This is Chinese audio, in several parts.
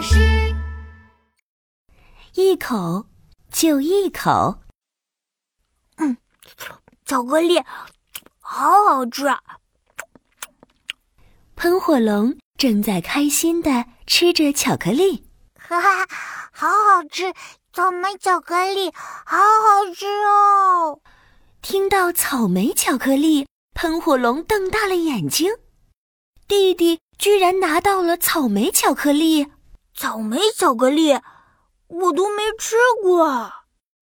巴士。一口就一口，嗯，巧克力好好吃。喷火龙正在开心的吃着巧克力，哈哈，好好吃！草莓巧克力好好吃哦。听到草莓巧克力，喷火龙瞪大了眼睛。弟弟居然拿到了草莓巧克力！草莓巧克力，我都没吃过。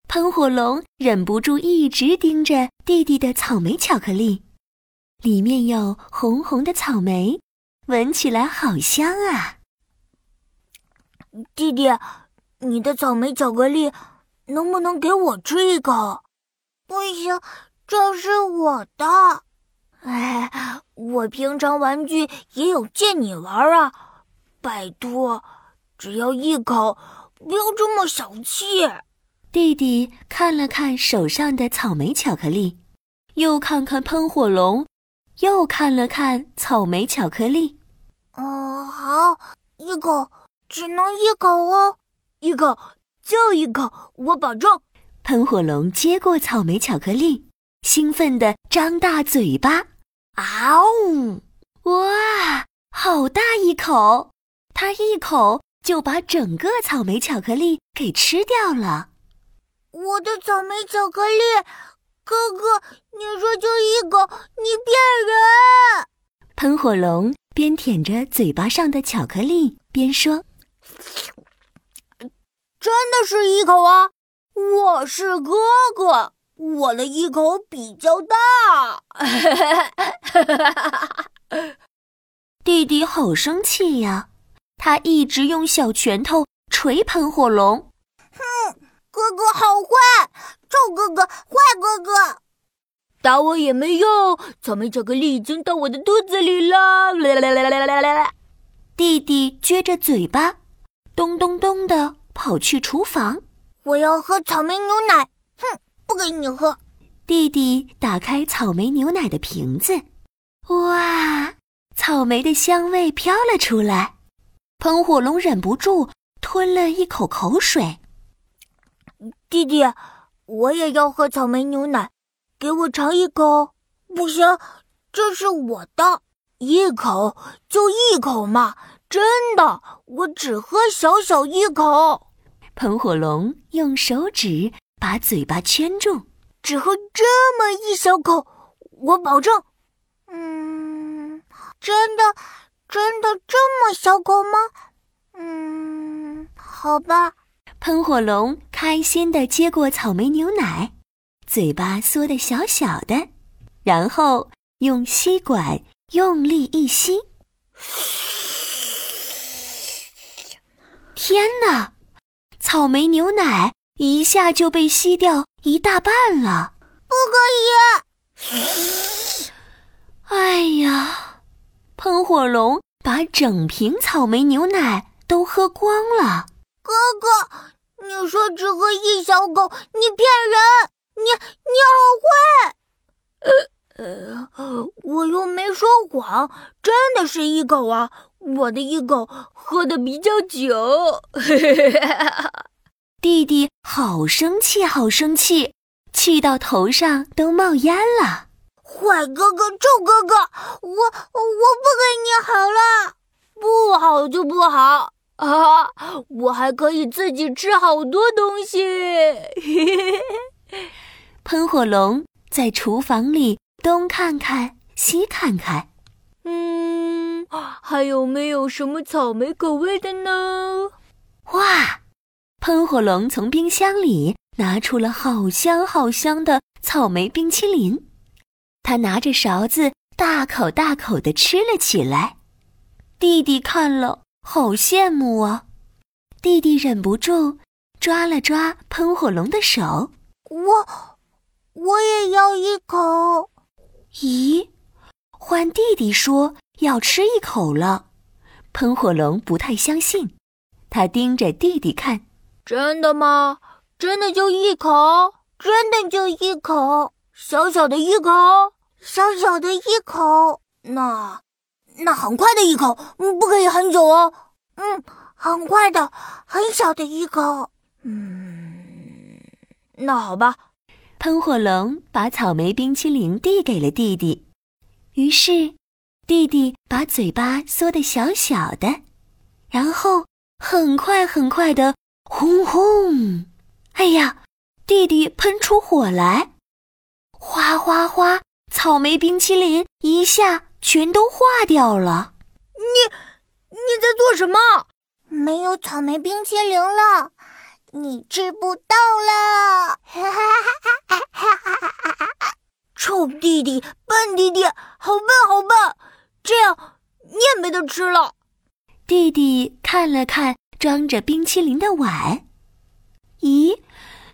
喷火龙忍不住一直盯着弟弟的草莓巧克力，里面有红红的草莓，闻起来好香啊！弟弟，你的草莓巧克力能不能给我吃一口？不行，这是我的。哎，我平常玩具也有借你玩啊！拜托，只要一口，不要这么小气。弟弟看了看手上的草莓巧克力，又看看喷火龙，又看了看草莓巧克力。哦，好，一口，只能一口哦，一口就一口，我保证。喷火龙接过草莓巧克力。兴奋地张大嘴巴，啊呜！哇，好大一口！他一口就把整个草莓巧克力给吃掉了。我的草莓巧克力，哥哥，你说就一口，你骗人！喷火龙边舔着嘴巴上的巧克力边说：“真的是一口啊！我是哥哥。”我的一口比较大，弟弟好生气呀！他一直用小拳头捶喷火龙。哼，哥哥好坏，臭哥哥，坏哥哥，打我也没用。草莓巧克力已经到我的肚子里了。弟弟撅着嘴巴，咚咚咚的跑去厨房。我要喝草莓牛奶。哼。不给你喝。弟弟打开草莓牛奶的瓶子，哇，草莓的香味飘了出来。喷火龙忍不住吞了一口口水。弟弟，我也要喝草莓牛奶，给我尝一口。不行，这是我的，一口就一口嘛，真的，我只喝小小一口。喷火龙用手指。把嘴巴圈住，只喝这么一小口，我保证。嗯，真的，真的这么小狗吗？嗯，好吧。喷火龙开心的接过草莓牛奶，嘴巴缩得小小的，然后用吸管用力一吸。天哪，草莓牛奶！一下就被吸掉一大半了，不可以！哎呀，喷火龙把整瓶草莓牛奶都喝光了。哥哥，你说只喝一小口，你骗人！你你好坏！呃呃，我又没说谎，真的是一口啊！我的一口喝的比较久。弟弟好生气，好生气，气到头上都冒烟了。坏哥哥，臭哥哥，我我不跟你好了，不好就不好啊！我还可以自己吃好多东西。喷火龙在厨房里东看看，西看看，嗯，还有没有什么草莓口味的呢？哇！喷火龙从冰箱里拿出了好香好香的草莓冰淇淋，他拿着勺子大口大口的吃了起来。弟弟看了好羡慕啊！弟弟忍不住抓了抓喷火龙的手，我我也要一口。咦，换弟弟说要吃一口了，喷火龙不太相信，他盯着弟弟看。真的吗？真的就一口？真的就一口？小小的一口？小小的一口？那那很快的一口，不可以很久哦。嗯，很快的，很小的一口。嗯，那好吧。喷火龙把草莓冰淇淋递给了弟弟，于是弟弟把嘴巴缩得小小的，然后很快很快的，轰轰！哎呀，弟弟喷出火来，哗哗哗！草莓冰淇淋一下全都化掉了。你你在做什么？没有草莓冰淇淋了，你吃不到了。臭弟弟，笨弟弟，好笨好笨！这样你也没得吃了。弟弟看了看装着冰淇淋的碗，咦，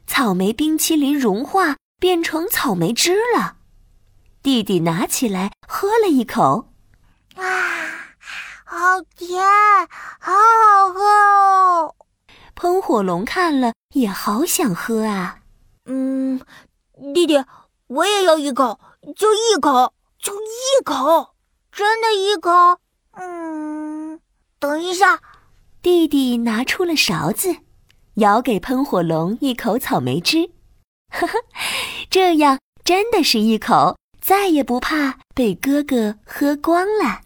草莓冰淇淋融化变成草莓汁了。弟弟拿起来喝了一口，啊，好甜，好好喝哦！喷火龙看了也好想喝啊。嗯，弟弟，我也要一口，就一口，就一口，真的一口。嗯，等一下，弟弟拿出了勺子，舀给喷火龙一口草莓汁，呵呵，这样真的是一口。再也不怕被哥哥喝光了。